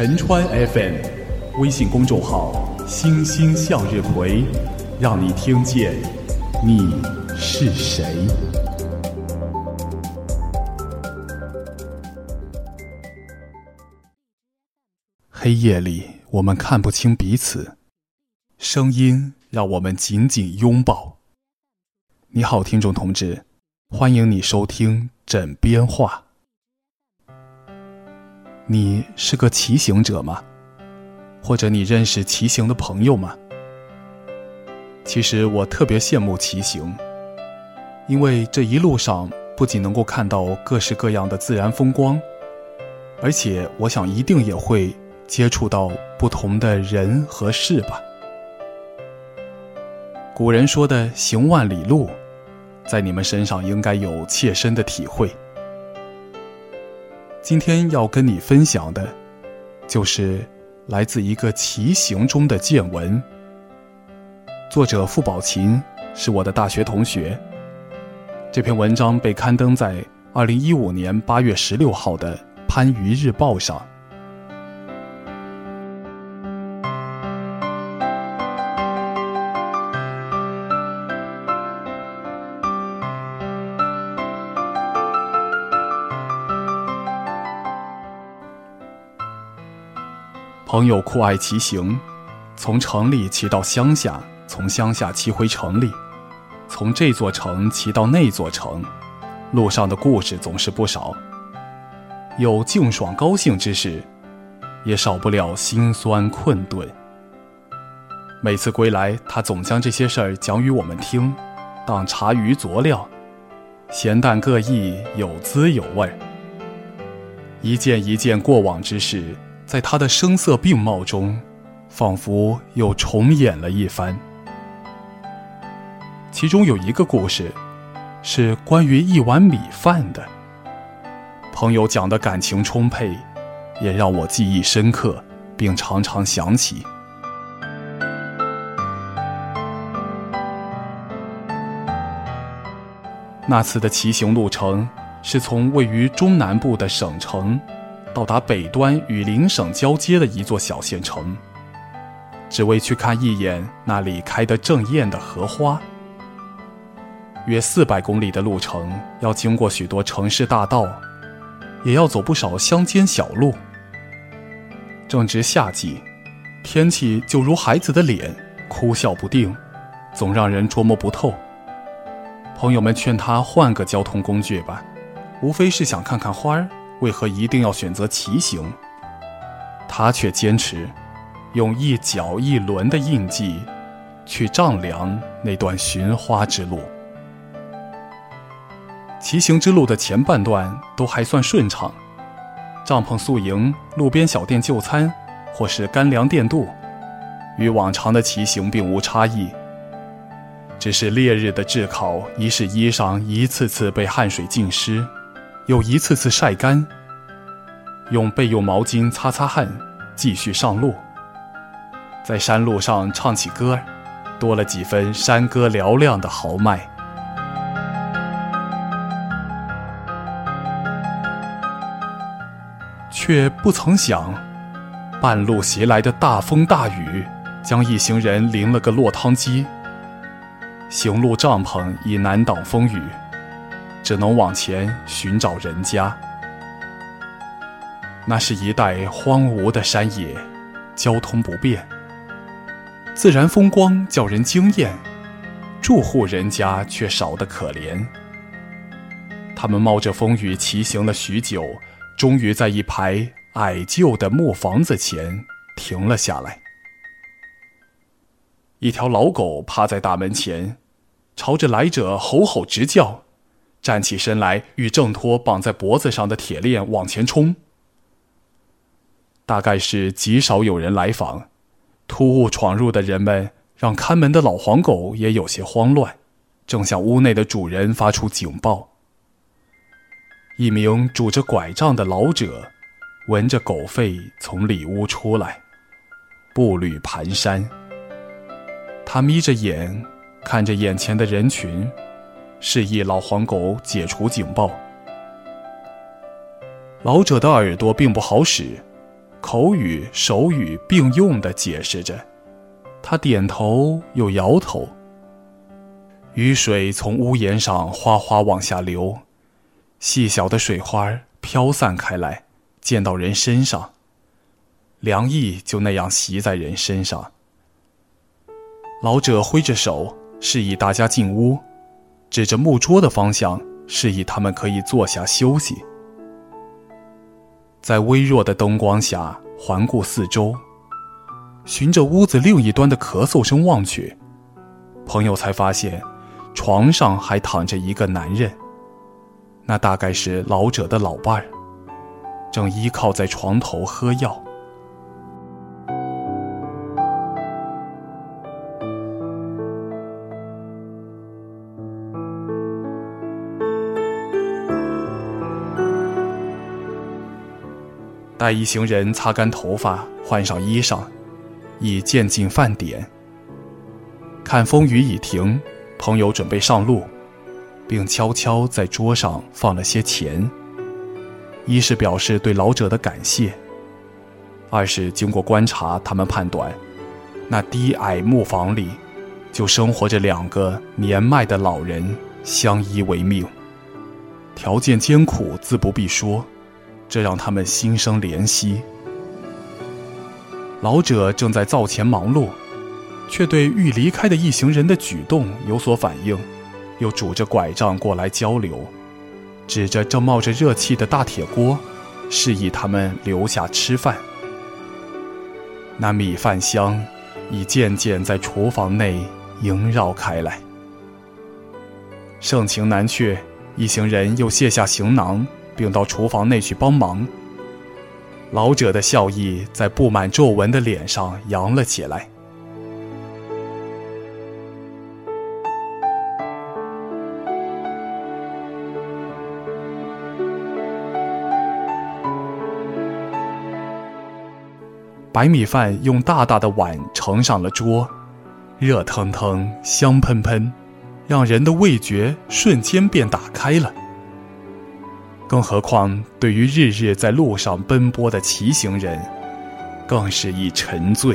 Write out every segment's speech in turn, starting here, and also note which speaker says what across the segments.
Speaker 1: 陈川 FM，微信公众号“星星向日葵”，让你听见你是谁。黑夜里，我们看不清彼此，声音让我们紧紧拥抱。你好，听众同志，欢迎你收听枕边话。你是个骑行者吗？或者你认识骑行的朋友吗？其实我特别羡慕骑行，因为这一路上不仅能够看到各式各样的自然风光，而且我想一定也会接触到不同的人和事吧。古人说的“行万里路”，在你们身上应该有切身的体会。今天要跟你分享的，就是来自一个骑行中的见闻。作者付宝琴是我的大学同学。这篇文章被刊登在二零一五年八月十六号的《番禺日报》上。朋友酷爱骑行，从城里骑到乡下，从乡下骑回城里，从这座城骑到那座城，路上的故事总是不少。有静爽高兴之事，也少不了辛酸困顿。每次归来，他总将这些事儿讲与我们听，当茶余佐料，咸淡各异，有滋有味儿。一件一件过往之事。在他的声色并茂中，仿佛又重演了一番。其中有一个故事，是关于一碗米饭的。朋友讲的感情充沛，也让我记忆深刻，并常常想起。那次的骑行路程，是从位于中南部的省城。到达北端与邻省交接的一座小县城，只为去看一眼那里开得正艳的荷花。约四百公里的路程，要经过许多城市大道，也要走不少乡间小路。正值夏季，天气就如孩子的脸，哭笑不定，总让人捉摸不透。朋友们劝他换个交通工具吧，无非是想看看花儿。为何一定要选择骑行？他却坚持用一脚一轮的印记去丈量那段寻花之路。骑行之路的前半段都还算顺畅，帐篷宿营、路边小店就餐，或是干粮垫肚，与往常的骑行并无差异。只是烈日的炙烤，已使衣裳一次次被汗水浸湿。又一次次晒干，用备用毛巾擦擦汗，继续上路。在山路上唱起歌，多了几分山歌嘹亮的豪迈。却不曾想，半路袭来的大风大雨，将一行人淋了个落汤鸡。行路帐篷已难挡风雨。只能往前寻找人家。那是一带荒芜的山野，交通不便，自然风光叫人惊艳，住户人家却少得可怜。他们冒着风雨骑行了许久，终于在一排矮旧的木房子前停了下来。一条老狗趴在大门前，朝着来者吼吼直叫。站起身来，欲挣脱绑在脖子上的铁链往前冲。大概是极少有人来访，突兀闯入的人们让看门的老黄狗也有些慌乱，正向屋内的主人发出警报。一名拄着拐杖的老者，闻着狗吠从里屋出来，步履蹒跚。他眯着眼，看着眼前的人群。示意老黄狗解除警报。老者的耳朵并不好使，口语、手语并用地解释着。他点头又摇头。雨水从屋檐上哗哗往下流，细小的水花飘散开来，溅到人身上。凉意就那样袭在人身上。老者挥着手示意大家进屋，指着木桌的方向示意他们可以坐下休息。在微弱的灯光下环顾四周，循着屋子另一端的咳嗽声望去，朋友才发现，床上还躺着一个男人。那大概是老者的老伴儿，正依靠在床头喝药。待一行人擦干头发，换上衣裳，已渐近饭点。看风雨已停，朋友准备上路，并悄悄在桌上放了些钱。一是表示对老者的感谢，二是经过观察，他们判断，那低矮木房里，就生活着两个年迈的老人，相依为命，条件艰苦，自不必说。这让他们心生怜惜。老者正在灶前忙碌，却对欲离开的一行人的举动有所反应，又拄着拐杖过来交流，指着正冒着热气的大铁锅，示意他们留下吃饭。那米饭香已渐渐在厨房内萦绕开来。盛情难却，一行人又卸下行囊。并到厨房内去帮忙。老者的笑意在布满皱纹的脸上扬了起来。白米饭用大大的碗盛上了桌，热腾腾、香喷喷，让人的味觉瞬间便打开了。更何况，对于日日在路上奔波的骑行人，更是一沉醉。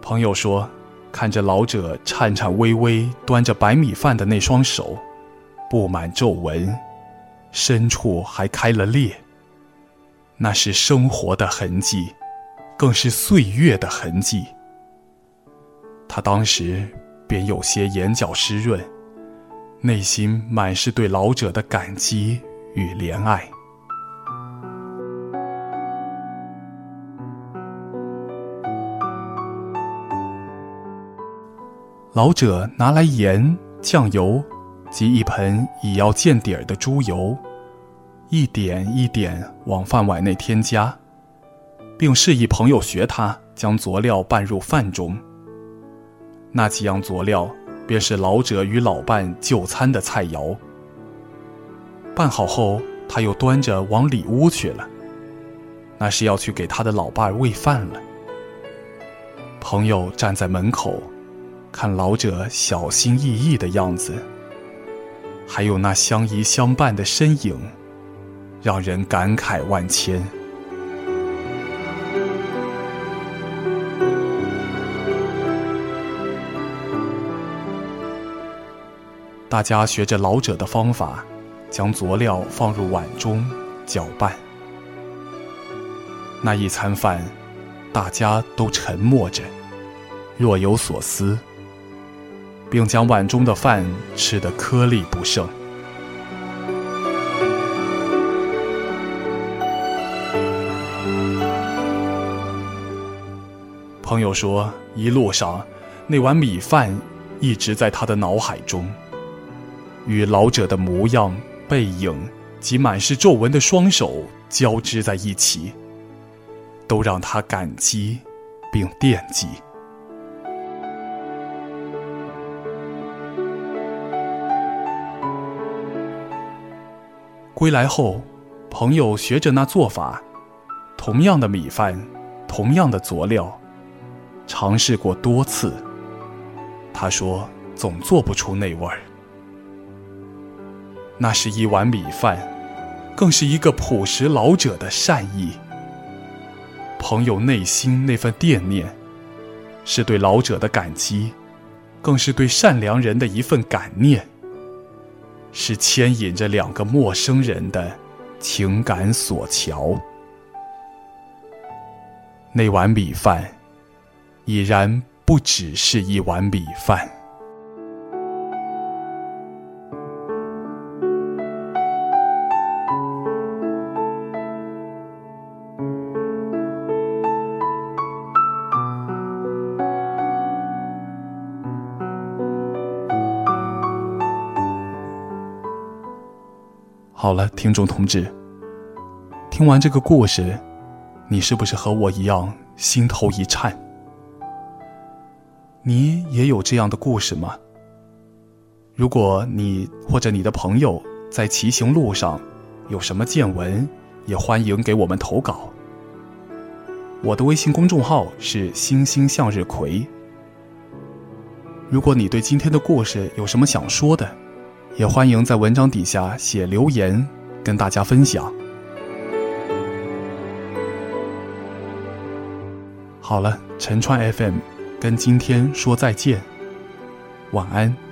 Speaker 1: 朋友说，看着老者颤颤巍巍端着白米饭的那双手，布满皱纹，深处还开了裂，那是生活的痕迹。更是岁月的痕迹。他当时便有些眼角湿润，内心满是对老者的感激与怜爱。老者拿来盐、酱油及一盆已要见底儿的猪油，一点一点往饭碗内添加。并示意朋友学他，将佐料拌入饭中。那几样佐料，便是老者与老伴就餐的菜肴。拌好后，他又端着往里屋去了，那是要去给他的老伴喂饭了。朋友站在门口，看老者小心翼翼的样子，还有那相依相伴的身影，让人感慨万千。大家学着老者的方法，将佐料放入碗中搅拌。那一餐饭，大家都沉默着，若有所思，并将碗中的饭吃得颗粒不剩。朋友说，一路上那碗米饭一直在他的脑海中。与老者的模样、背影及满是皱纹的双手交织在一起，都让他感激并惦记。归来后，朋友学着那做法，同样的米饭，同样的佐料，尝试过多次。他说总做不出那味儿。那是一碗米饭，更是一个朴实老者的善意。朋友内心那份惦念，是对老者的感激，更是对善良人的一份感念，是牵引着两个陌生人的情感索桥。那碗米饭，已然不只是一碗米饭。好了，听众同志，听完这个故事。你是不是和我一样心头一颤？你也有这样的故事吗？如果你或者你的朋友在骑行路上有什么见闻，也欢迎给我们投稿。我的微信公众号是“星星向日葵”。如果你对今天的故事有什么想说的，也欢迎在文章底下写留言，跟大家分享。好了，陈川 FM，跟今天说再见，晚安。